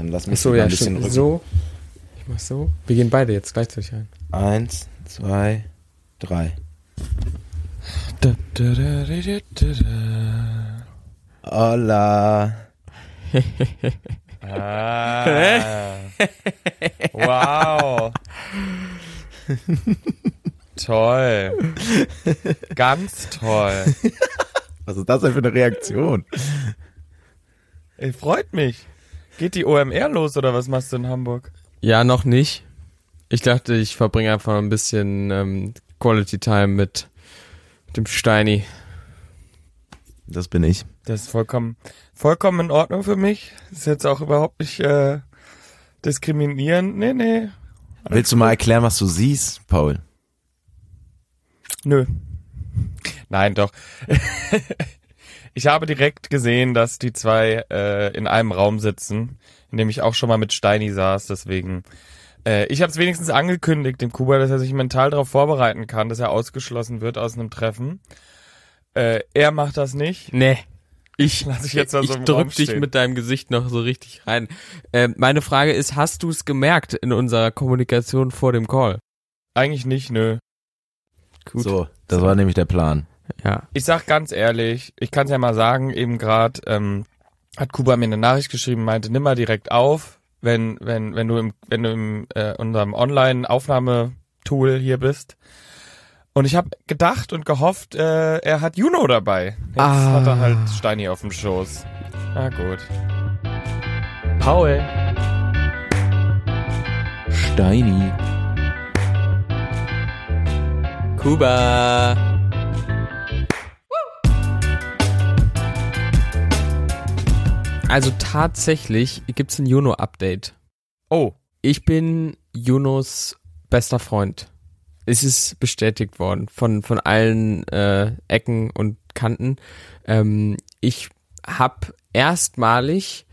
Dann lass mich mal ja, ein bisschen rücken. So. Ich mach so. Wir gehen beide jetzt gleichzeitig ein. Eins, zwei, drei. Hola. Ah. wow. toll. Ganz toll. Was ist das denn für eine Reaktion? Ey, freut mich. Geht die OMR los oder was machst du in Hamburg? Ja, noch nicht. Ich dachte, ich verbringe einfach ein bisschen ähm, Quality Time mit dem Steini. Das bin ich. Das ist vollkommen, vollkommen in Ordnung für mich. Ist jetzt auch überhaupt nicht äh, diskriminierend. Nee, nee. Willst du mal erklären, was du siehst, Paul? Nö. Nein, doch. ich habe direkt gesehen, dass die zwei äh, in einem Raum sitzen, in dem ich auch schon mal mit Steini saß. Deswegen, äh, ich habe es wenigstens angekündigt dem Kuba, dass er sich mental darauf vorbereiten kann, dass er ausgeschlossen wird aus einem Treffen. Äh, er macht das nicht. Nee. Ich, Lass ich jetzt mal so ich drück dich mit deinem Gesicht noch so richtig rein. Ähm, meine Frage ist, hast du es gemerkt in unserer Kommunikation vor dem Call? Eigentlich nicht, nö. Gut. So, das war nämlich der Plan. Ja. Ich sag ganz ehrlich, ich kann es ja mal sagen, eben gerade ähm, hat Kuba mir eine Nachricht geschrieben, meinte, nimm mal direkt auf, wenn, wenn, wenn du im, wenn du im äh, unserem Online-Aufnahmetool hier bist. Und ich habe gedacht und gehofft, äh, er hat Juno dabei. Jetzt Ah. hat er halt Steini auf dem Schoß. Na gut. Paul. Steini. Kuba. Also tatsächlich gibt's ein Juno-Update. Oh, Ich bin Junos bester Freund. Es ist bestätigt worden von, von allen äh, Ecken und Kanten. Ähm, ich habe erstmalig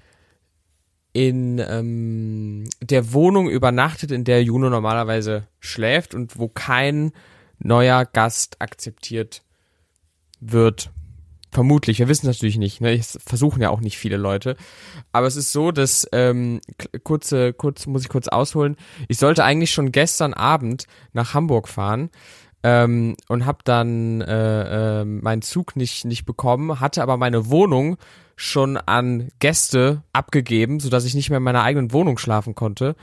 in ähm, der Wohnung übernachtet, in der Juno normalerweise schläft und wo kein neuer Gast akzeptiert wird. Vermutlich, wir wissen es natürlich nicht. Ne? Es versuchen ja auch nicht viele Leute. Aber es ist so, dass ähm, kurze, kurz muss ich kurz ausholen. Ich sollte eigentlich schon gestern Abend nach Hamburg fahren ähm, und habe dann äh, äh, meinen Zug nicht nicht bekommen, hatte aber meine Wohnung schon an Gäste abgegeben, sodass ich nicht mehr in meiner eigenen Wohnung schlafen konnte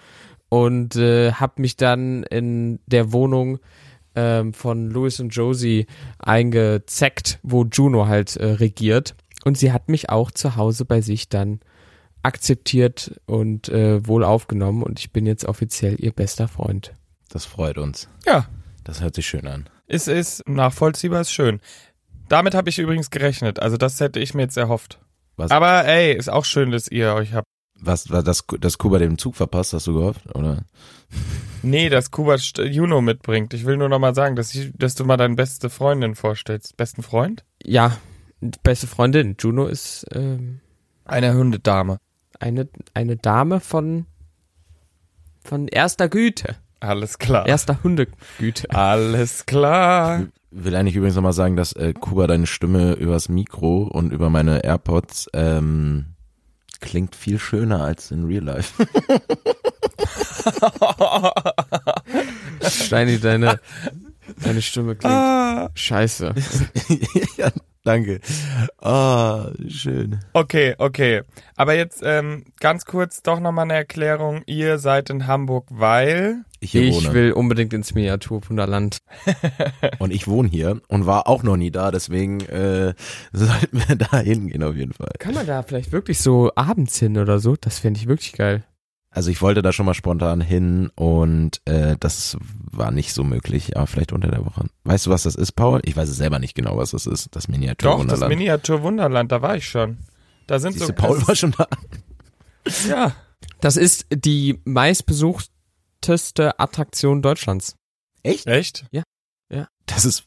und äh, habe mich dann in der Wohnung ähm, von Louis und Josie eingezeckt, wo Juno halt äh, regiert. Und sie hat mich auch zu Hause bei sich dann akzeptiert und äh, wohl aufgenommen und ich bin jetzt offiziell ihr bester Freund. Das freut uns. ja. Das hört sich schön an. Ist, ist nachvollziehbar, ist schön. Damit habe ich übrigens gerechnet. Also das hätte ich mir jetzt erhofft. Was? Aber ey, ist auch schön, dass ihr euch habt. Was war das, das Kuba den Zug verpasst, hast du gehofft, oder? Nee, dass Kuba St- Juno mitbringt. Ich will nur noch mal sagen, dass, ich, dass du mal deine beste Freundin vorstellst. Besten Freund? Ja, beste Freundin. Juno ist ähm, Eine Hundedame. eine, eine Dame von, von erster Güte. Alles klar. Erster Hundegüte. Alles klar. Will eigentlich übrigens nochmal sagen, dass äh, Kuba deine Stimme übers Mikro und über meine AirPods ähm, klingt viel schöner als in Real Life. Steini, deine, deine Stimme klingt Ah, scheiße. ja, danke. Ah, schön. okay, okay. Aber jetzt ähm, ganz kurz doch noch mal eine Erklärung. Ihr seid in Hamburg, weil Ich hier Ich wohne. will unbedingt ins Miniaturwunderland. Und ich wohne hier und war auch noch nie da, deswegen äh, sollten wir da hingehen auf jeden Fall. Kann man da vielleicht wirklich so abends hin oder so? Das fände ich wirklich geil. Also ich wollte da schon mal spontan hin und äh, das war nicht so möglich, aber vielleicht unter der Woche. Weißt du, was das ist, Paul? Ich weiß es selber nicht genau, was das ist, das doch, das Miniaturwunderland. Miniaturwunderland, da war ich schon. Da sind Siehst so du, Paul war schon da. ja. Das ist die meistbesuchteste Attraktion Deutschlands. Echt? Echt? Das ist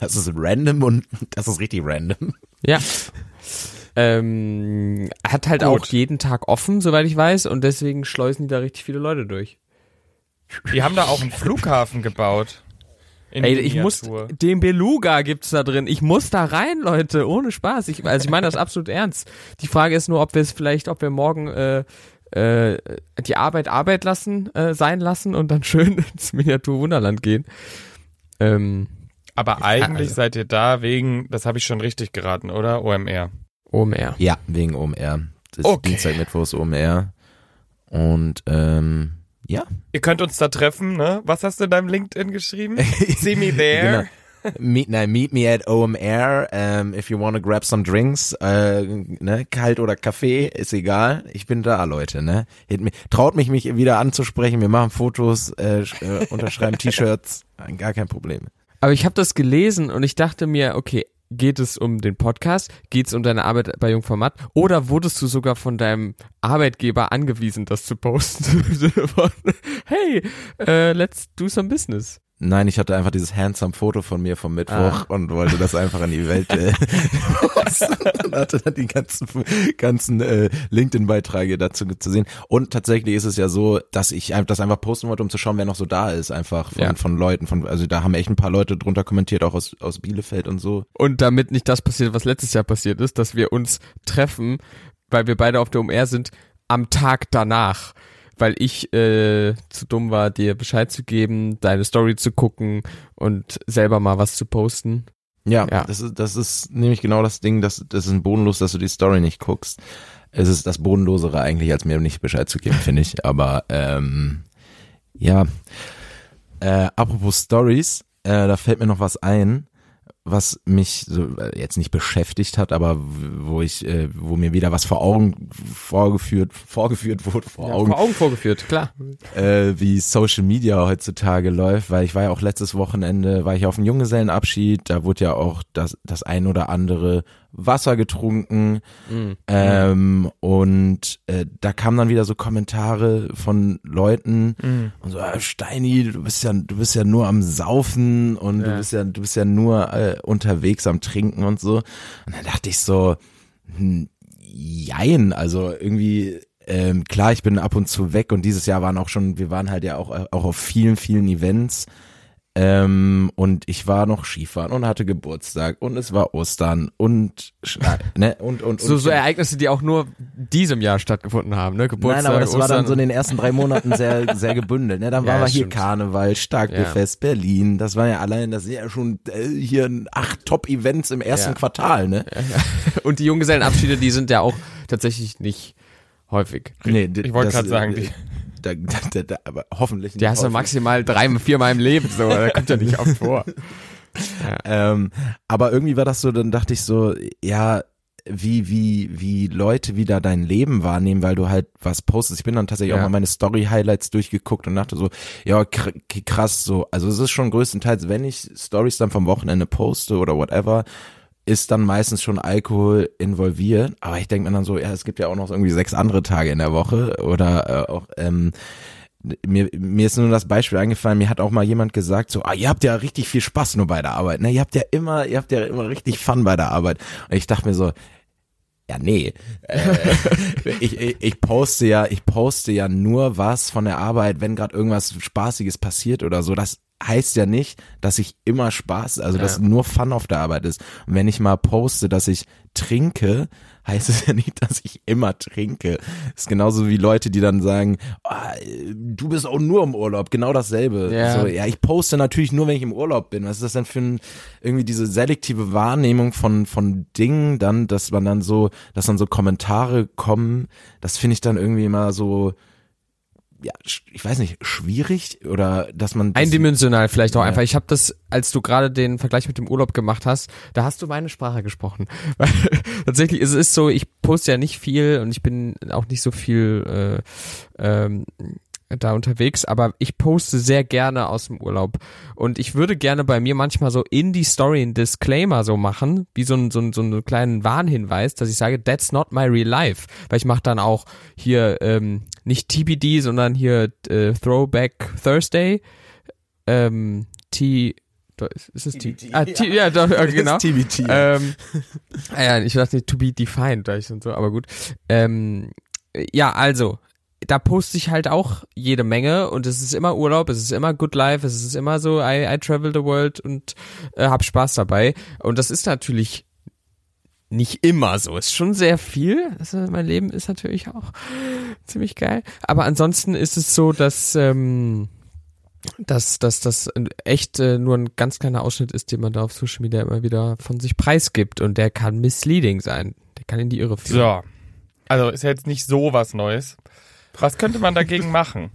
das ist random und das ist richtig random. Ja. ähm, hat halt Gut. auch jeden Tag offen, soweit ich weiß, und deswegen schleusen die da richtig viele Leute durch. Die haben da auch einen Flughafen gebaut. In Ey, ich muss, den Beluga gibt's da drin. Ich muss da rein, Leute, ohne Spaß. Ich, also ich meine das absolut ernst. Die Frage ist nur, ob wir es vielleicht, ob wir morgen äh, äh, die Arbeit Arbeit lassen, äh, sein lassen und dann schön ins Miniaturwunderland gehen. Ähm, Aber eigentlich also- seid ihr da wegen, das habe ich schon richtig geraten, oder? OMR. OMR. Ja, wegen OMR. Das ist Okay. Dienstag, Mittwochs OMR. Und ähm, ja. Ihr könnt uns da treffen, ne? Was hast du in deinem LinkedIn geschrieben? See me there. Genau. Meet, nein, meet me at OMR um, if you want to grab some drinks. Äh, ne, kalt oder Kaffee, ist egal. Ich bin da, Leute. Ne? Traut mich, mich wieder anzusprechen. Wir machen Fotos, äh, äh, unterschreiben T-Shirts. Gar kein Problem. Aber ich habe das gelesen und ich dachte mir, okay, geht es um den Podcast? Geht es um deine Arbeit bei Jungformat? Oder wurdest du sogar von deinem Arbeitgeber angewiesen, das zu posten? Hey, äh, let's do some business. Nein, ich hatte einfach dieses handsome Foto von mir vom Mittwoch Ah. und wollte das einfach in die Welt äh, und hatte dann die ganzen, ganzen äh, LinkedIn-Beiträge dazu zu sehen. Und tatsächlich ist es ja so, dass ich das einfach posten wollte, um zu schauen, wer noch so da ist, einfach von, Ja. von Leuten. Von, also da haben echt ein paar Leute drunter kommentiert, auch aus, aus Bielefeld und so. Und damit nicht das passiert, was letztes Jahr passiert ist, dass wir uns treffen, weil wir beide auf der OMR sind, am Tag danach. Weil ich äh, zu dumm war, dir Bescheid zu geben, deine Story zu gucken und selber mal was zu posten. Ja, Ja. Das, ist, das ist nämlich genau das Ding, das, das ist ein bodenlos, dass du die Story nicht guckst. Es ist das Bodenlosere eigentlich, als mir nicht Bescheid zu geben, finde ich. Aber ähm, ja, äh, apropos Stories, äh, da fällt mir noch was ein, was mich so äh, jetzt nicht beschäftigt hat, aber wo ich, äh, wo mir wieder was vor Augen vorgeführt, vorgeführt wurde, vor Augen, vor Augen vorgeführt, klar. äh, wie Social Media heutzutage läuft, weil ich war ja auch letztes Wochenende, war ich auf einem Junggesellenabschied, da wurde ja auch das, das ein oder andere Wasser getrunken Mhm. ähm, und äh, da kamen dann wieder so Kommentare von Leuten Mhm. und so, ah, Steini, du bist ja, du bist ja nur am Saufen und du Ja. bist ja, du bist ja nur äh, unterwegs am Trinken und so. Und dann dachte ich so, hm, jein, also irgendwie, ähm, klar, ich bin ab und zu weg und dieses Jahr waren auch schon, wir waren halt ja auch, auch auf vielen, vielen Events. Ähm, und ich war noch Skifahren und hatte Geburtstag und es war Ostern und Schna- ne und und, So, und so Ereignisse, die auch nur diesem Jahr stattgefunden haben, ne? Geburtstag, Nein, aber das war Ostern. dann so in den ersten drei Monaten sehr, sehr gebündelt. Ne? Dann Ja, war hier stimmt. Karneval, Starkbierfest, Berlin. Das war ja allein, das sind ja schon äh, hier acht Top-Events im ersten Ja. Quartal. Ne? Und die Junggesellenabschiede, die sind ja auch tatsächlich nicht häufig. Nee, Ich wollte gerade sagen, äh, die- Da, da, da, aber hoffentlich nicht. Die hast du maximal drei, viermal im Leben, so, da kommt ja nicht oft vor. Ähm, aber irgendwie war das so, dann dachte ich so, ja, wie, wie, wie Leute wieder dein Leben wahrnehmen, weil du halt was postest. Ich bin dann tatsächlich Ja. auch mal meine Story-Highlights durchgeguckt und dachte so, ja, kr krass, so. Also es ist schon größtenteils, wenn ich Stories dann vom Wochenende poste oder whatever, ist dann meistens schon Alkohol involviert. Aber ich denke mir dann so, ja, es gibt ja auch noch irgendwie sechs andere Tage in der Woche oder äh, auch, ähm, mir, mir ist nur das Beispiel eingefallen, mir hat auch mal jemand gesagt, so, ah, ihr habt ja richtig viel Spaß nur bei der Arbeit, ne? Ihr habt ja immer, ihr habt ja immer richtig Fun bei der Arbeit. Und ich dachte mir so, ja, nee. Äh, ich, ich, ich poste ja, ich poste ja nur was von der Arbeit, wenn gerade irgendwas Spaßiges passiert oder so. Das heißt ja nicht, dass ich immer Spaß, also dass Ja. nur Fun auf der Arbeit ist. Und wenn ich mal poste, dass ich trinke, heißt es ja nicht, dass ich immer trinke. ist genauso wie Leute, die dann sagen, ah, du bist auch nur im Urlaub, genau dasselbe. Ja. So, ja, ich poste natürlich nur, wenn ich im Urlaub bin. Was ist das denn für ein, irgendwie diese selektive Wahrnehmung von, von Dingen dann, dass man dann so, dass dann so Kommentare kommen, das finde ich dann irgendwie immer so, ja, ich weiß nicht, schwierig oder dass man das, Eindimensional vielleicht auch Ja. einfach. Ich habe das, als du gerade den Vergleich mit dem Urlaub gemacht hast, da hast du meine Sprache gesprochen. Weil tatsächlich ist es so, ich poste ja nicht viel und ich bin auch nicht so viel äh, ähm, da unterwegs, aber ich poste sehr gerne aus dem Urlaub. Und ich würde gerne bei mir manchmal so in die Story einen Disclaimer so machen, wie so, ein, so, ein, so einen kleinen Warnhinweis, dass ich sage, that's not my real life. Weil ich mache dann auch hier ähm, nicht TBD, sondern hier äh, Throwback Thursday. Ähm, T. Ist es T? TBT, Ah, T ja, doch, äh, genau. TBT. Ähm, ah ja, ich dachte to be defined, da ich und so, aber gut. Ähm, ja, also, da poste ich halt auch jede Menge und es ist immer Urlaub, es ist immer Good Life, es ist immer so, I, I travel the world und äh, hab Spaß dabei. Und das ist natürlich nicht immer so. Ist schon sehr viel. Also mein Leben ist natürlich auch ziemlich geil. Aber ansonsten ist es so, dass ähm, dass dass das echt äh, nur ein ganz kleiner Ausschnitt ist, den man da auf Social Media immer wieder von sich preisgibt und der kann misleading sein. Der kann in die Irre führen. So. Also ist ja jetzt nicht so was Neues. Was könnte man dagegen machen?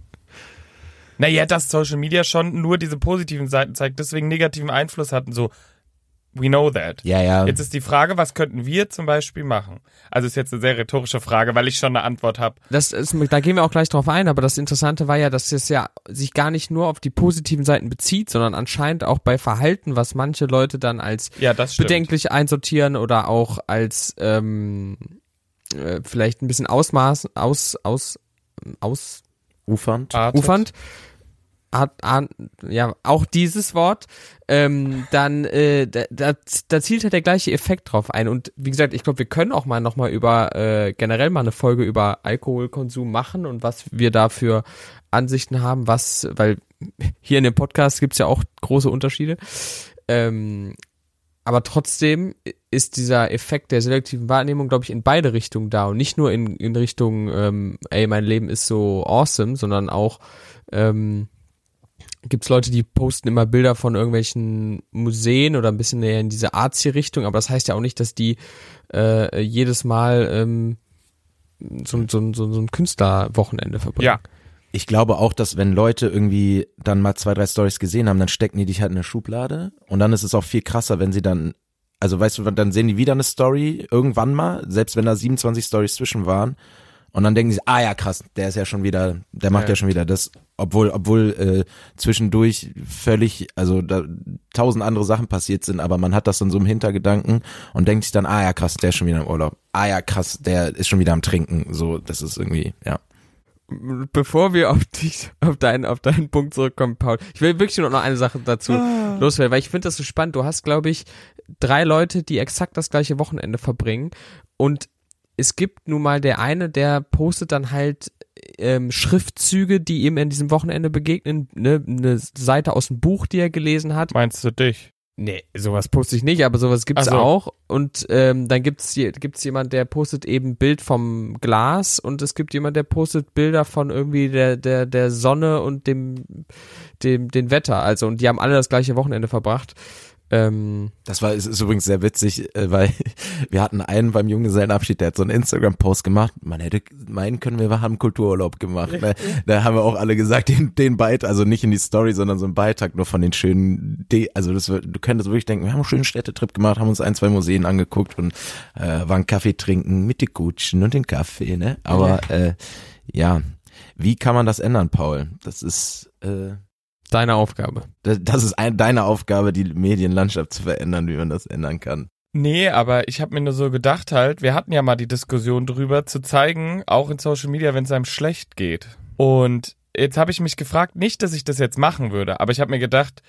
Naja, dass Social Media schon nur diese positiven Seiten zeigt, deswegen negativen Einfluss hatten, so We know that. Ja, ja. Jetzt ist die Frage, was könnten wir zum Beispiel machen? Also ist jetzt eine sehr rhetorische Frage, weil ich schon eine Antwort habe. Das ist, da gehen wir auch gleich drauf ein, aber das Interessante war ja, dass es ja sich gar nicht nur auf die positiven Seiten bezieht, sondern anscheinend auch bei Verhalten, was manche Leute dann als ja, bedenklich einsortieren oder auch als ähm, äh, vielleicht ein bisschen Ausmaß, aus, aus, aus Ufernd. Ufernd hat, ja auch dieses Wort, ähm, dann äh, da, da, da zielt halt der gleiche Effekt drauf ein. Und wie gesagt, ich glaube, wir können auch mal nochmal über äh, generell mal eine Folge über Alkoholkonsum machen und was wir da für Ansichten haben, was, weil hier in dem Podcast gibt's ja auch große Unterschiede. Ähm, aber trotzdem ist dieser Effekt der selektiven Wahrnehmung, glaube ich, in beide Richtungen da und nicht nur in, in Richtung, ähm, ey, mein Leben ist so awesome, sondern auch ähm, gibt's Leute, die posten immer Bilder von irgendwelchen Museen oder ein bisschen näher in diese Artsy-Richtung, aber das heißt ja auch nicht, dass die äh, jedes Mal ähm, so, so, so, so ein Künstlerwochenende verbringen. Ja. Ich glaube auch, dass wenn Leute irgendwie dann mal zwei, drei Stories gesehen haben, dann stecken die dich halt in eine Schublade und dann ist es auch viel krasser, wenn sie dann, also weißt du, dann sehen die wieder eine Story irgendwann mal, selbst wenn da 27 Stories zwischen waren und dann denken sie, ah ja, krass, der ist ja schon wieder, der macht ja, ja schon wieder das, obwohl, obwohl äh, zwischendurch völlig, also da tausend andere Sachen passiert sind, aber man hat das dann so im Hintergedanken und denkt sich dann, ah ja, krass, der ist schon wieder im Urlaub. Ah ja, krass, der ist schon wieder am Trinken. So, das ist irgendwie, ja. Bevor wir auf dich, auf deinen, auf deinen Punkt zurückkommen, Paul, ich will wirklich nur noch eine Sache dazu ah. loswerden, weil ich finde das so spannend. Du hast, glaube ich, drei Leute, die exakt das gleiche Wochenende verbringen und es gibt nun mal der eine, der postet dann halt ähm, Schriftzüge, die ihm in diesem Wochenende begegnen, ne, eine Seite aus dem Buch, die er gelesen hat. Meinst du dich? Nee, sowas poste ich nicht, aber sowas gibt's so. auch. Und ähm, dann gibt's hier, gibt's jemand, der postet eben Bild vom Glas und es gibt jemand, der postet Bilder von irgendwie der der der Sonne und dem dem den Wetter. Also und die haben alle das gleiche Wochenende verbracht. Ähm, das war ist, ist übrigens sehr witzig, äh, weil wir hatten einen beim Junggesellenabschied, der hat so einen Instagram-Post gemacht. Man hätte meinen können, wir haben Kultururlaub gemacht. Ne? Da haben wir auch alle gesagt, den, den Beitrag, also nicht in die Story, sondern so ein Beitrag nur von den schönen, De also das, du könntest wirklich denken, wir haben einen schönen Städtetrip gemacht, haben uns ein, zwei Museen angeguckt und äh, waren Kaffee trinken mit den Kutschen und den Kaffee, ne? Aber äh, ja, wie kann man das ändern, Paul? Das ist äh, Deine Aufgabe. Das, das ist ein, deine Aufgabe, die Medienlandschaft zu verändern, wie man das ändern kann. Nee, aber ich habe mir nur so gedacht halt, wir hatten ja mal die Diskussion drüber, zu zeigen, auch in Social Media, wenn es einem schlecht geht. Und jetzt habe ich mich gefragt, nicht, dass ich das jetzt machen würde, aber ich habe mir gedacht,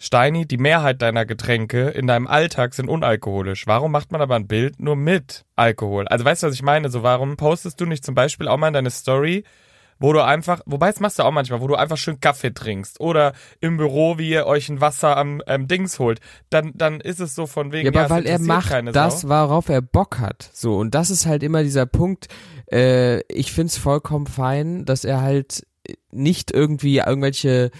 Steini, die Mehrheit deiner Getränke in deinem Alltag sind unalkoholisch. Warum macht man aber ein Bild nur mit Alkohol? Also weißt du, was ich meine? So, warum postest du nicht zum Beispiel auch mal in deine Story, wo du einfach, wobei das machst du auch manchmal, wo du einfach schön Kaffee trinkst oder im Büro, wie ihr euch ein Wasser am ähm, Dings holt, dann, dann ist es so von wegen. Ja, aber ja, weil er macht das, Sau. worauf er Bock hat. So, und das ist halt immer dieser Punkt, äh, ich find's vollkommen fein, dass er halt nicht irgendwie irgendwelche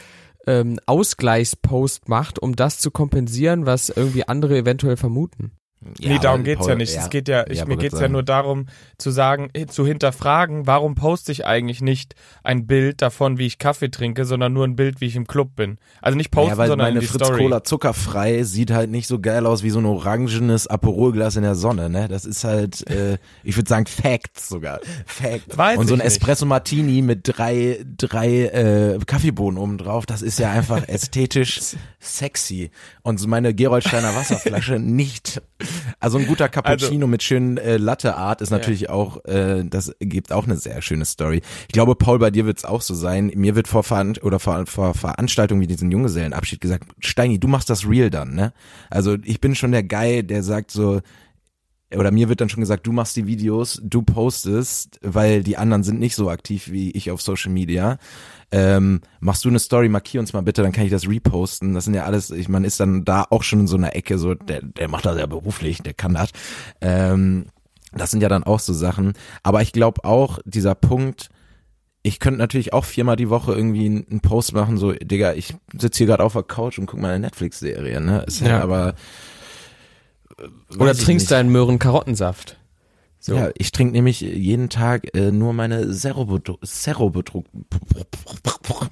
ähm, Ausgleichspost macht, um das zu kompensieren, was irgendwie andere eventuell vermuten. Ja, nee, darum geht's Paul, ja nicht. Ja, es geht ja, ich, ja, mir geht's sagen. ja nur darum, zu sagen, äh, zu hinterfragen, warum poste ich eigentlich nicht ein Bild davon, wie ich Kaffee trinke, sondern nur ein Bild, wie ich im Club bin. Also nicht posten, ja, weil sondern meine Fritz Story. Cola zuckerfrei sieht halt nicht so geil aus wie so ein orangenes Aperolglas in der Sonne, ne? Das ist halt, äh, ich würde sagen Facts sogar. Facts. Weiß Und so ein. Espresso Martini mit drei, drei äh, Kaffeebohnen oben drauf, das ist ja einfach ästhetisch sexy. Und so meine Geroldsteiner Wasserflasche nicht. Also ein guter Cappuccino also, mit schönen äh, Latte Art ist natürlich ja. auch, äh, das gibt auch eine sehr schöne Story. Ich glaube, Paul, bei dir wird es auch so sein. Mir wird vor, Veran oder vor, vor Veranstaltungen wie diesen Junggesellenabschied gesagt, Steini, du machst das real dann, ne? Also ich bin schon der Guy, der sagt so, oder mir wird dann schon gesagt, du machst die Videos, du postest, weil die anderen sind nicht so aktiv wie ich auf Social Media. Ähm, machst du eine Story, markier uns mal bitte, dann kann ich das reposten. Das sind ja alles, ich man ist dann da auch schon in so einer Ecke, so, der, der macht das ja beruflich, der kann das. Ähm, das sind ja dann auch so Sachen. Aber ich glaube auch, dieser Punkt, ich könnte natürlich auch viermal die Woche irgendwie einen Post machen, so, Digga, ich sitze hier gerade auf der Couch und guck mal eine Netflix-Serie, ne? Ist ja, Ja. aber. Oder trinkst nicht. deinen Möhren-Karottensaft. So. Ja, ich trinke nämlich jeden Tag äh, nur meine Zero-Produkte, Zero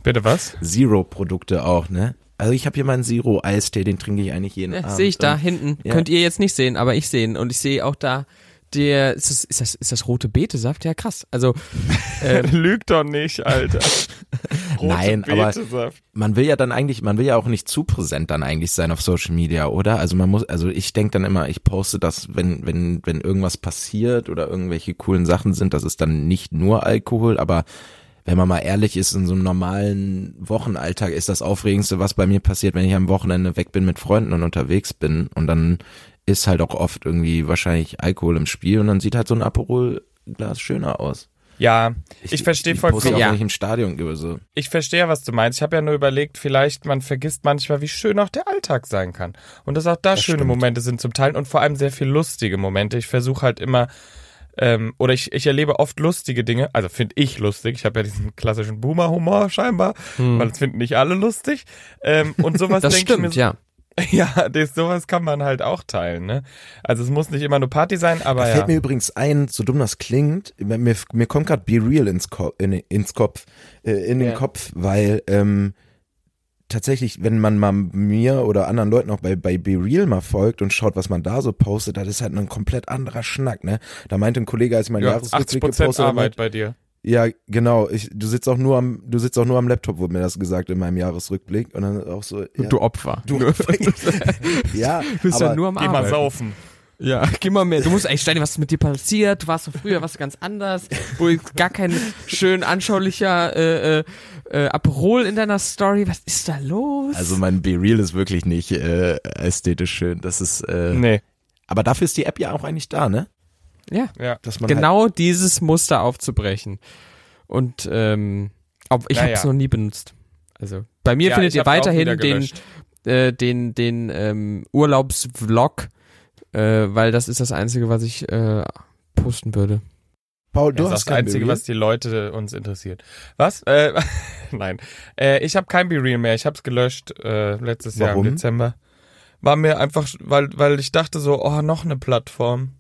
Bitte was? Zero-Produkte auch, ne? Also ich habe hier meinen Zero-Eistee, den trinke ich eigentlich jeden Ja, Abend. sehe ich da Und- hinten. ja. Könnt ihr jetzt nicht sehen, aber ich sehe ihn. Und ich sehe auch da der, ist das, ist das, ist das rote Betesaft? Ja, krass. Also, ähm, Lüg doch nicht, Alter. Rote Nein, aber- man will ja dann eigentlich, man will ja auch nicht zu präsent dann eigentlich sein auf Social Media, oder? Also man muss, also ich denke dann immer, ich poste das, wenn, wenn, wenn irgendwas passiert oder irgendwelche coolen Sachen sind, das ist dann nicht nur Alkohol, aber wenn man mal ehrlich ist, in so einem normalen Wochenalltag ist das Aufregendste, was bei mir passiert, wenn ich am Wochenende weg bin mit Freunden und unterwegs bin und dann ist halt auch oft irgendwie wahrscheinlich Alkohol im Spiel und dann sieht halt so ein Aperol-Glas schöner aus. Ja, ich, verstehe ich poste vollkommen. auch, Ja. wenn ich im Stadion gehe, so. Ich verstehe, was du meinst. Ich habe ja nur überlegt, vielleicht man vergisst manchmal, wie schön auch der Alltag sein kann. Und dass auch da Das schöne stimmt. Momente sind zum Teilen und vor allem sehr viel lustige Momente. Ich versuche halt immer, ähm, oder ich, ich erlebe oft lustige Dinge, also finde ich lustig. Ich habe ja diesen klassischen Boomer-Humor scheinbar, weil das finden nicht alle lustig. Ähm, und sowas denke ich mir ja. Ja, das, sowas kann man halt auch teilen, ne? Also es muss nicht immer nur Party sein, aber Da ja. fällt mir übrigens ein, so dumm das klingt, mir, mir, mir kommt gerade Be Real ins, Ko in, ins Kopf, äh, in den Ja. Kopf, weil ähm, tatsächlich, wenn man mal mir oder anderen Leuten auch bei, bei Be Real mal folgt und schaut, was man da so postet, das ist halt ein komplett anderer Schnack, ne? Da meinte ein Kollege, als ich meinen ja, Jahresrückblick 80 Prozent gepostet habe, Arbeit bei dir. Ja, genau, ich, du sitzt auch nur am, du sitzt auch nur am Laptop, wurde mir das gesagt in meinem Jahresrückblick und dann auch so, ja, Du Opfer. du, ja, bist aber ja nur am Geh mal Arbeiten. saufen. Ja, geh mal mehr. Du musst echt Steini, was ist mit dir passiert? Du warst so früher was ganz anders, wo gar kein schön anschaulicher äh, äh, äh, Aperol in deiner Story. Was ist da los? also mein Be Real ist wirklich nicht äh, ästhetisch schön, das ist, äh, Nee, aber dafür ist die App ja auch eigentlich da, ne? Ja, ja. Dass man halt genau dieses Muster aufzubrechen. Und ähm, ob, ich habe Naja. es noch nie benutzt. Also bei mir Ja, findet ihr weiterhin den äh, den den ähm, Urlaubsvlog, äh, weil das ist das einzige, was ich äh, posten würde. Paul, du das hast ist das Einzige, Be was die Leute uns interessiert. Was? Äh, nein. Äh, ich habe kein Be-Real mehr. Ich habe es gelöscht äh, letztes Jahr Warum? im Dezember. War mir einfach, weil, weil ich dachte so, oh, noch eine Plattform.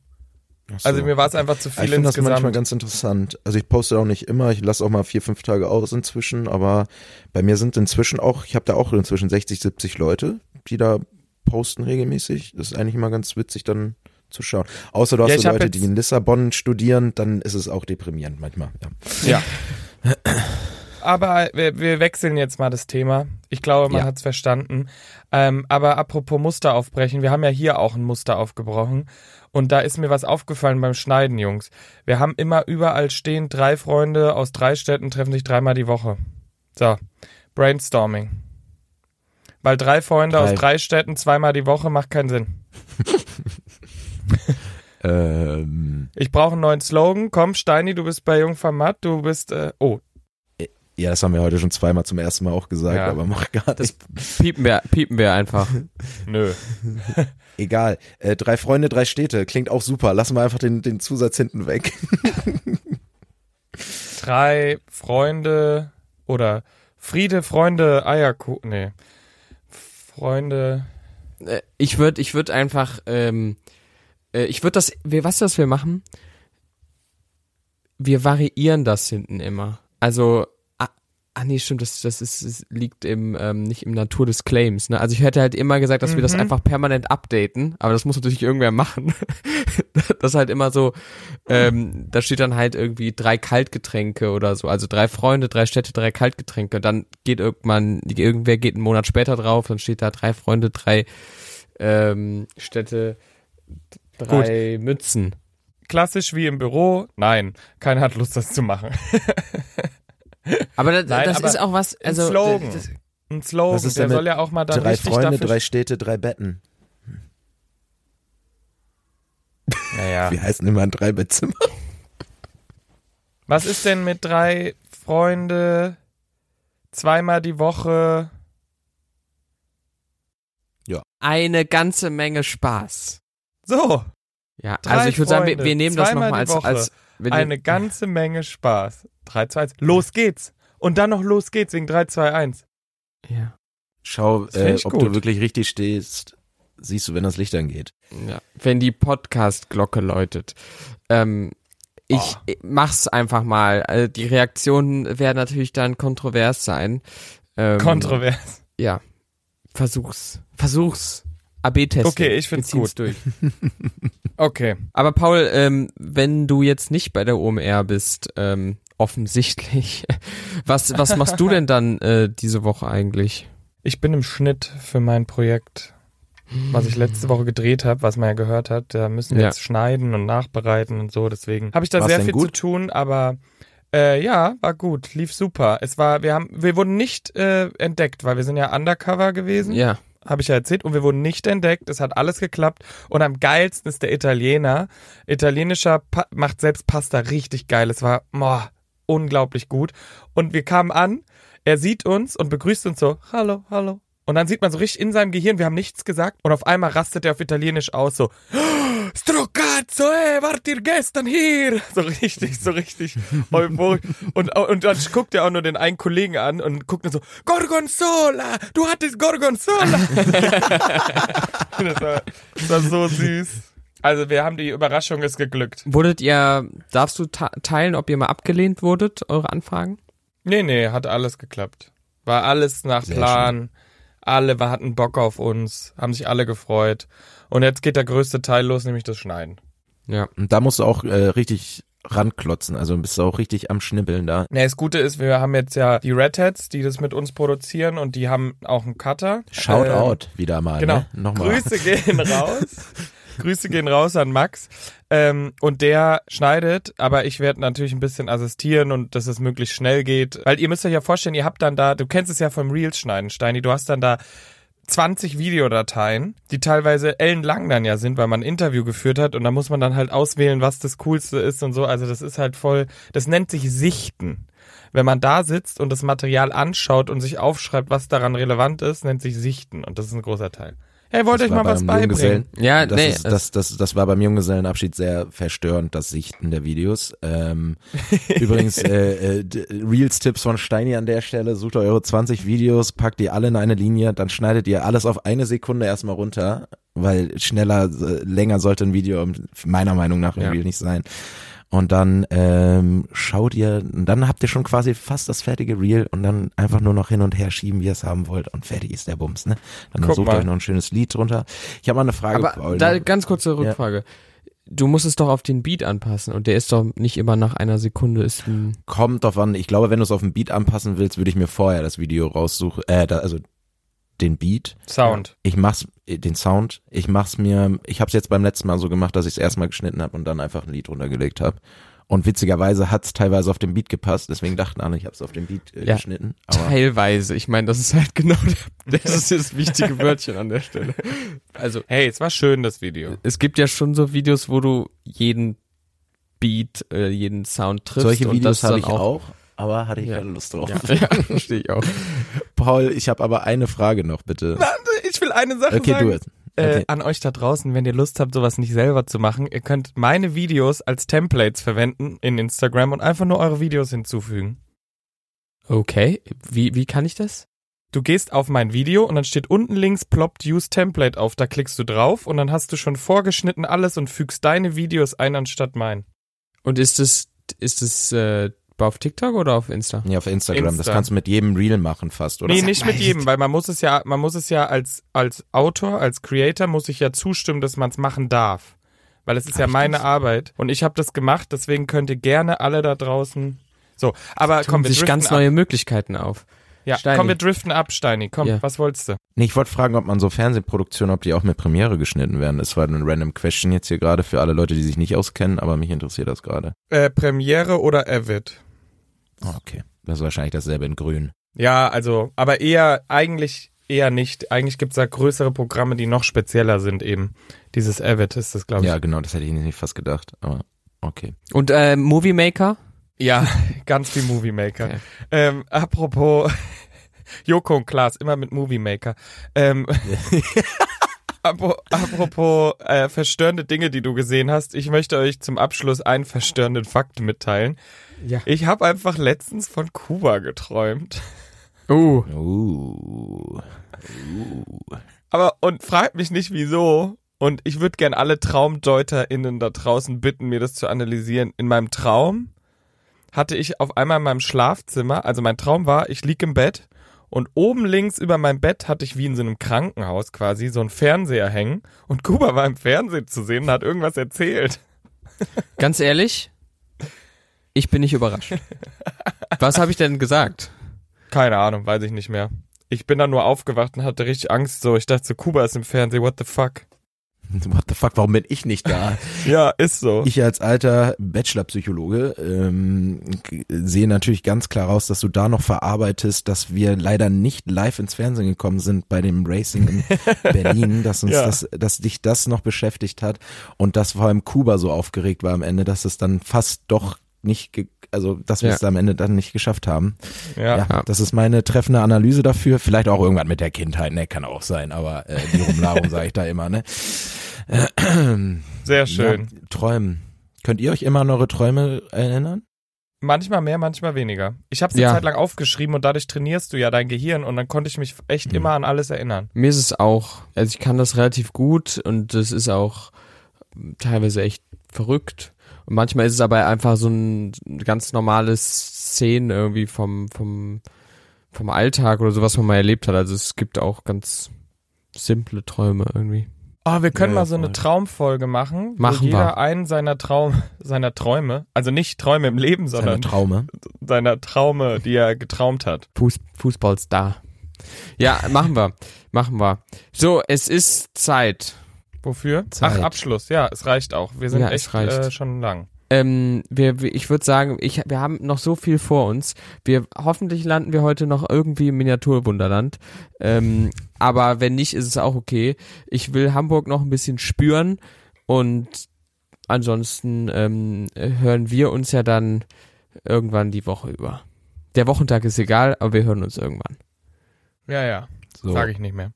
Ach so. Also mir war es einfach zu ich viel finde das manchmal insgesamt. ganz interessant. Also ich poste auch nicht immer, ich lasse auch mal vier, fünf Tage aus inzwischen, aber bei mir sind inzwischen auch, ich habe da auch inzwischen 60, 70 Leute, die da posten regelmäßig. Das ist eigentlich immer ganz witzig dann zu schauen. Außer du hast Ja, so ich Leute, die in Lissabon studieren, dann ist es auch deprimierend manchmal. Ja. Ja. Aber wir, wir wechseln jetzt mal das Thema. Ich glaube, man Ja. hat's verstanden. Ähm, aber apropos Muster aufbrechen, wir haben ja hier auch ein Muster aufgebrochen. Und da ist mir was aufgefallen beim Schneiden, Jungs. Wir haben immer überall stehen, drei Freunde aus drei Städten treffen sich dreimal die Woche. So, Brainstorming. Weil drei Freunde Drei. aus drei Städten zweimal die Woche macht keinen Sinn. Ähm, Ich brauche einen neuen Slogan. Komm, Steini, du bist bei Jungformat, du bist, äh, oh, ja, das haben wir heute schon zweimal zum ersten Mal auch gesagt, Ja. aber mach gar nicht. Piepen wir, piepen wir einfach. nö. Egal. Äh, drei Freunde, drei Städte. Klingt auch super. Lassen wir einfach den, den Zusatz hinten weg. drei Freunde oder Friede, Freunde, Eierkuchen. Nee. Freunde. Äh, ich würde, ich würde einfach, ähm, äh, ich würde das, wir, was das wir machen? Wir variieren das hinten immer. Also, ah, nee, stimmt, das, das ist, es liegt im, ähm, nicht im Natur des Claims, ne? Also ich hätte halt immer gesagt, dass wir das Mhm. einfach permanent updaten, aber das muss natürlich irgendwer machen. das ist halt immer so, ähm, da steht dann halt irgendwie drei Kaltgetränke oder so, also drei Freunde, drei Städte, drei Kaltgetränke. Dann geht irgendwann, irgendwer geht einen Monat später drauf, dann steht da drei Freunde, drei ähm, Städte, drei Mützen. Klassisch wie im Büro. Nein, keiner hat Lust, das zu machen. Aber da, Nein, das aber ist auch was, ein also Slogan. das- Ein Slogan, Was ist der soll ja auch mal dann drei richtig Freunde, dafür drei Städte, drei Betten. Naja. Wie heißen immer ein Dreibettzimmer? Was ist denn mit drei Freunde, zweimal die Woche? Eine ganze Menge Spaß. So, Ja, Drei also ich würde sagen, wir, wir nehmen das nochmal als, als nehmen- eine ganze Menge Spaß. 3, 2, 1. Los geht's. Und dann noch los geht's wegen 3, 2, 1. ja, Schau, äh, ob gut. du wirklich richtig stehst. Siehst du, wenn das Licht angeht. ja, wenn die Podcast-Glocke läutet. Ähm, ich Oh. ich mach's einfach mal. Also die Reaktionen werden natürlich dann kontrovers sein. Ähm, Kontrovers. Ja, versuch's. Versuch's. AB-Test. Okay, ich find's gut. durch. Okay. Aber Paul, ähm, wenn du jetzt nicht bei der OMR bist, ähm, offensichtlich, was, was machst du denn dann äh, diese Woche eigentlich? Ich bin im Schnitt für mein Projekt, was ich letzte Woche gedreht habe, was man ja gehört hat. Da müssen wir Ja. jetzt schneiden und nachbereiten und so. Deswegen habe ich da War's sehr viel gut? zu tun, aber äh, ja, war gut, lief super. Es war, wir haben, wir wurden nicht äh, entdeckt, weil wir sind ja undercover gewesen. Ja. Habe ich ja erzählt, und wir wurden nicht entdeckt. Es hat alles geklappt. Und am geilsten ist der Italiener. Italienischer pa macht selbst Pasta richtig geil. Es war boah, unglaublich gut. Und wir kamen an, er sieht uns und begrüßt uns so, hallo, hallo. Und dann sieht man so richtig in seinem Gehirn, wir haben nichts gesagt. Und auf einmal rastet er auf Italienisch aus, so, Strocazzo, ey, wart ihr gestern hier? So richtig, so richtig euphorisch. Und, und dann guckt er auch nur den einen Kollegen an und guckt nur so, Gorgonzola, du hattest Gorgonzola. das, war, das war so süß. Also wir haben die Überraschung ist geglückt. Wurdet ihr, darfst du teilen, ob ihr mal abgelehnt wurdet, eure Anfragen? Nee, nee, hat alles geklappt. War alles nach Sehr Plan. Alle war- hatten Bock auf uns, haben sich alle gefreut. Und jetzt geht der größte Teil los, nämlich das Schneiden. Ja. Und da musst du auch äh, richtig ranklotzen. Also bist du auch richtig am Schnibbeln da. Nee, das Gute ist, wir haben jetzt ja die Red Hats, die das mit uns produzieren und die haben auch einen Cutter. Shout Ähm, out wieder mal. Genau. Ne? Nochmal. Grüße gehen raus. Grüße gehen raus an Max. Ähm, und der schneidet, aber ich werde natürlich ein bisschen assistieren und dass es möglichst schnell geht. Weil ihr müsst euch ja vorstellen, ihr habt dann da, du kennst es ja vom Reels schneiden, Steini, du hast dann da 20 Videodateien, die teilweise ellenlang dann ja sind, weil man ein Interview geführt hat und da muss man dann halt auswählen, was das Coolste ist und so. Also das ist halt voll, das nennt sich Sichten. Wenn man da sitzt und das Material anschaut und sich aufschreibt, was daran relevant ist, nennt sich Sichten und das ist ein großer Teil. Hey, wollt Das euch mal was beibringen? Ja, das, nee, ist, das, das, das war beim Junggesellenabschied sehr verstörend, das Sichten der Videos. Ähm, übrigens, äh, äh, Reels-Tipps von Steini an der Stelle. Sucht eure 20 Videos, packt die alle in eine Linie, dann schneidet ihr alles auf eine Sekunde erstmal runter, weil schneller, äh, länger sollte ein Video meiner Meinung nach im Ja. Nicht sein. Und dann ähm, schaut ihr, und dann habt ihr schon quasi fast das fertige Reel und dann einfach nur noch hin und her schieben, wie ihr es haben wollt und fertig ist der Bums, ne? Dann Guck sucht mal. euch noch ein schönes Lied drunter. Ich habe mal eine Frage, Aber Paul. da ganz kurze Rückfrage. Du musst es doch auf den Beat anpassen und der ist doch nicht immer nach einer Sekunde ist ein Kommt drauf an. Ich glaube, wenn du es auf den Beat anpassen willst, würde ich mir vorher das Video raussuchen, äh, da, also den Beat. Sound. Ich mach's, den Sound. Ich mach's mir, ich hab's jetzt beim letzten Mal so gemacht, dass ich es erstmal geschnitten habe und dann einfach ein Lied runtergelegt habe. Und witzigerweise hat's teilweise auf den Beat gepasst, deswegen dachten alle, ich hab's auf den Beat äh, Ja. geschnitten. Aber teilweise. Ich meine, das ist halt genau der, das ist das wichtige Wörtchen an der Stelle. Also Hey, es war schön, das Video. es gibt ja schon so Videos, wo du jeden Beat, äh, jeden Sound triffst. solche Videos das habe ich auch, aber hatte ich Ja. keine Lust drauf. Ja, ja verstehe ich auch. Paul, ich habe aber eine Frage noch, bitte. Eine Sache Okay, sagen. du es. Äh, Okay. an euch da draußen, wenn ihr Lust habt, sowas nicht selber zu machen, ihr könnt meine Videos als Templates verwenden in Instagram und einfach nur eure Videos hinzufügen. Okay, wie, wie kann ich das? Du gehst auf mein Video und dann steht unten links ploppt Use Template auf. Da klickst du drauf und dann hast du schon vorgeschnitten alles und fügst deine Videos ein anstatt mein. Und ist es, ist es äh, auf TikTok oder auf Insta? Ja, auf Instagram. Das Insta. kannst du mit jedem Reel machen fast, oder? nee, nicht mit jedem, weil man muss es ja, man muss es ja als, als Autor, als Creator muss ich ja zustimmen, dass man es machen darf. Weil es ist ja Richtig. meine Arbeit. Und ich habe das gemacht, deswegen könnt ihr gerne alle da draußen. So, aber Tun komm, wir sich ganz ab. neue Möglichkeiten auf. Ja, Steini. komm, wir driften ab, Steini. Komm, Ja. was wolltest du? Nee, ich wollte fragen, ob man so Fernsehproduktionen, ob die auch mit Premiere geschnitten werden. Das war eine random Question jetzt hier gerade für alle Leute, die sich nicht auskennen, aber mich interessiert das gerade. Äh, Premiere oder Avid? Ah, okay. Das ist wahrscheinlich dasselbe in grün. Ja, also, aber eher eigentlich eher nicht. Eigentlich gibt's da größere Programme, die noch spezieller sind eben. Dieses Avid ist das, glaube ich. Ja, genau, das hätte ich nicht fast gedacht, aber okay. Und äh, Movie Maker? Ja, ganz viel Movie Maker. Okay. Ähm, apropos Joko und Klaas, immer mit Movie Maker. Ähm, apropos äh, verstörende Dinge, die du gesehen hast. Ich möchte euch zum Abschluss einen verstörenden Fakt mitteilen. Ja. Ich habe einfach letztens von Kuba geträumt. Uh. Uh. Aber und fragt mich nicht wieso. Und ich würde gern alle TraumdeuterInnen da draußen bitten, mir das zu analysieren. In meinem Traum hatte ich auf einmal in meinem Schlafzimmer, also mein Traum war, ich lieg im Bett und oben links über meinem Bett hatte ich wie in so einem Krankenhaus quasi so einen Fernseher hängen und Kuba war im Fernsehen zu sehen und hat irgendwas erzählt. Ganz ehrlich, ich bin nicht überrascht. Was habe ich denn gesagt? Keine Ahnung, weiß ich nicht mehr. Ich bin dann nur aufgewacht und hatte richtig Angst so. Ich dachte so, Kuba ist im Fernsehen, what the fuck? What the fuck, warum bin ich nicht da? Ja, ist so. Ich als alter Bachelor-Psychologe ähm, sehe natürlich ganz klar raus, dass du da noch verarbeitest, dass wir leider nicht live ins Fernsehen gekommen sind bei dem Racing in Berlin, dass uns Ja. das, dass dich das noch beschäftigt hat und dass vor allem Kuba so aufgeregt war am Ende, dass es dann fast doch nicht, also dass wir Ja. es am Ende dann nicht geschafft haben. ja. Ja, das ist meine treffende Analyse dafür. Vielleicht auch irgendwann mit der Kindheit, ne, kann auch sein, aber äh, die Rumlarum sage ich da immer, ne. sehr schön. Ja, träumen. Könnt ihr euch immer an eure Träume erinnern? Manchmal mehr, manchmal weniger. Ich habe es eine Ja. Zeit lang aufgeschrieben und dadurch trainierst du ja dein Gehirn und dann konnte ich mich echt Hm. immer an alles erinnern. Mir ist es auch, also ich kann das relativ gut und das ist auch teilweise echt verrückt. Und manchmal ist es aber einfach so ein ganz normales Szenen irgendwie vom, vom, vom Alltag oder so, was man mal erlebt hat. Also es gibt auch ganz simple Träume irgendwie. Oh, wir können Ja, mal so eine. Traumfolge machen, Machen wo jeder wir. einen seiner Traum, seiner Träume, also nicht Träume im Leben, Seine sondern Traume. seiner Traume, die er getraumt hat. Fuß, Fußballstar. Ja, machen wir. Machen wir. So, es ist Zeit. Wofür? Zeit. Ach, Abschluss. Ja, es reicht auch. Wir sind Ja, echt äh, schon lang. Ähm, wir- ich würde sagen, ich, wir haben noch so viel vor uns. Wir hoffentlich landen wir heute noch irgendwie im Miniaturwunderland. Ähm, aber wenn nicht, ist es auch okay. Ich will Hamburg noch ein bisschen spüren und ansonsten ähm, hören wir uns ja dann irgendwann die Woche über. Der Wochentag ist egal, aber wir hören uns irgendwann. Ja, ja. So. Sage ich nicht mehr.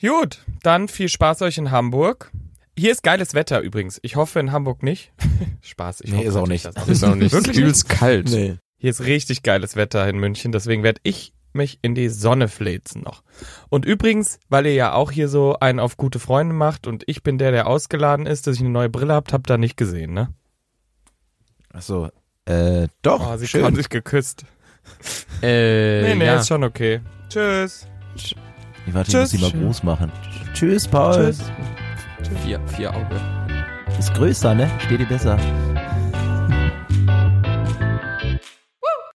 Gut, dann viel Spaß euch in Hamburg. Hier ist geiles Wetter übrigens. Ich hoffe in Hamburg nicht. Spaß. Ich Nee, hoffe ist auch nicht. dass- Ist auch nicht. Wirklich übelst kalt. Nee. Hier ist richtig geiles Wetter in München, deswegen werde ich mich in die Sonne fläzen noch. Und übrigens, weil ihr ja auch hier so einen auf gute Freunde macht und ich bin der, der ausgeladen ist, dass ich eine neue Brille habt, habt ihr nicht gesehen, ne? Achso. Äh, doch. Oh, sie schön. haben sich geküsst. Äh, Nee, nee, ja. ist schon okay. Tschüss. Ich warte, Tschüss. ich muss sie mal groß machen. Tschüss, Paul. Tschüss. Vier, vier Auge. Ist größer, ne? Steht dir besser.